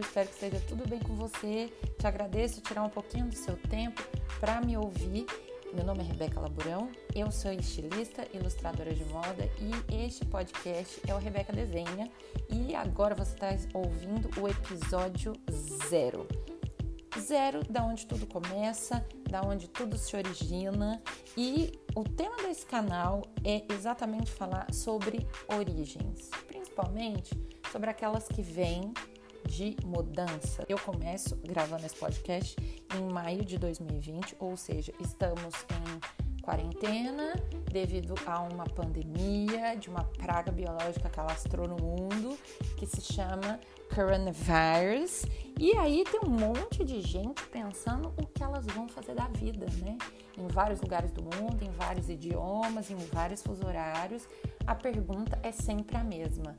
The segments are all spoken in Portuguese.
espero que esteja tudo bem com você. Te agradeço tirar um pouquinho do seu tempo para me ouvir. Meu nome é Rebeca Laburão, eu sou estilista, ilustradora de moda e este podcast é o Rebeca Desenha. E agora você está ouvindo o episódio zero. Zero, da onde tudo começa, da onde tudo se origina. E o tema desse canal é exatamente falar sobre origens, principalmente sobre aquelas que vêm de mudança. Eu começo gravando esse podcast em maio de 2020, ou seja, estamos em quarentena devido a uma pandemia de uma praga biológica que alastrou no mundo que se chama coronavirus. E aí tem um monte de gente pensando o que elas vão fazer da vida, né? Em vários lugares do mundo, em vários idiomas, em vários fuso horários. A pergunta é sempre a mesma: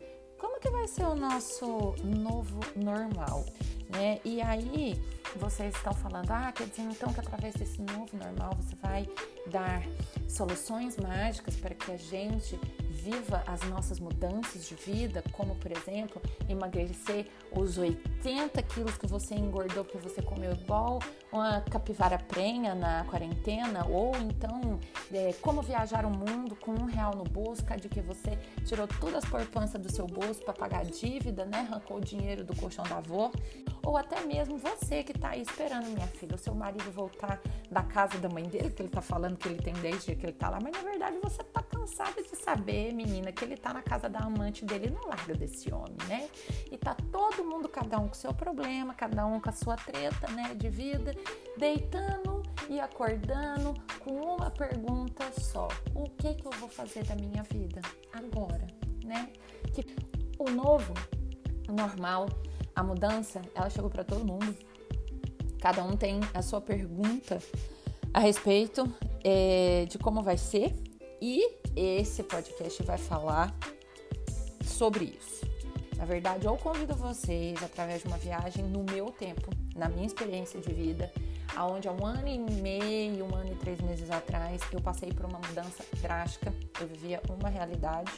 que vai ser o nosso novo normal, né? E aí vocês estão falando, ah, quer dizer então que através desse novo normal você vai dar soluções mágicas para que a gente viva as nossas mudanças de vida, como por exemplo, emagrecer os 80 quilos que você engordou porque você comeu igual uma capivara prenha na quarentena, ou então é, como viajar o mundo com um real no bolso, de que você tirou todas as poupanças do seu bolso para pagar a dívida, né? Arrancou o dinheiro do colchão da avó, ou até mesmo você que está aí esperando, minha filha, o seu marido voltar da casa da mãe dele, que ele está falando que ele tem 10 dias que ele está lá, mas na verdade você está cansada de saber, menina, que ele está na casa da amante dele, não larga desse homem, né? E tá todo mundo, cada um com seu problema, cada um com a sua treta, né, de vida, deitando e acordando com uma pergunta só: o que que eu vou fazer da minha vida agora, né? Que o novo, o normal, a mudança, ela chegou para todo mundo. Cada um tem a sua pergunta a respeito é, de como vai ser e esse podcast vai falar sobre isso. Na verdade, eu convido vocês através de uma viagem no meu tempo, na minha experiência de vida, aonde há um ano e meio, um ano e três meses atrás, eu passei por uma mudança drástica. Eu vivia uma realidade,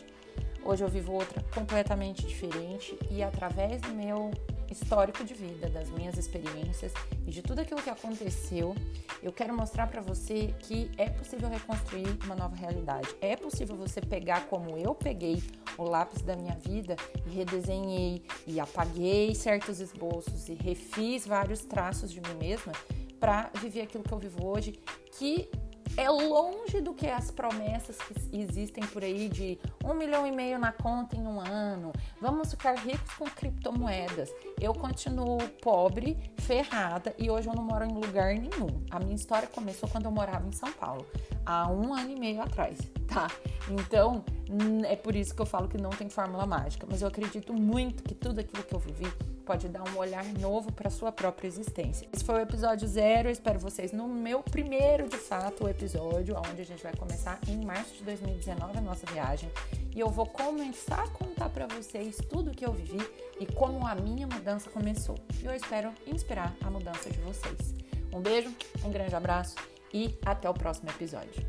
hoje eu vivo outra completamente diferente e através do meu histórico de vida, das minhas experiências e de tudo aquilo que aconteceu, eu quero mostrar para você que é possível reconstruir uma nova realidade. É possível você pegar como eu peguei o lápis da minha vida e redesenhei e apaguei certos esboços e refiz vários traços de mim mesma para viver aquilo que eu vivo hoje, que é longe do que as promessas que existem por aí de um milhão e meio na conta em um ano, vamos ficar ricos com criptomoedas. Eu continuo pobre, ferrada e hoje eu não moro em lugar nenhum. A minha história começou quando eu morava em São Paulo, há um ano e meio atrás, tá? Então é por isso que eu falo que não tem fórmula mágica, mas eu acredito muito que tudo aquilo que eu vivi pode dar um olhar novo para sua própria existência. Esse foi o episódio zero. Eu espero vocês no meu primeiro, de fato, episódio, onde a gente vai começar em março de 2019 a nossa viagem. E eu vou começar a contar para vocês tudo que eu vivi e como a minha mudança começou. E eu espero inspirar a mudança de vocês. Um beijo, um grande abraço e até o próximo episódio.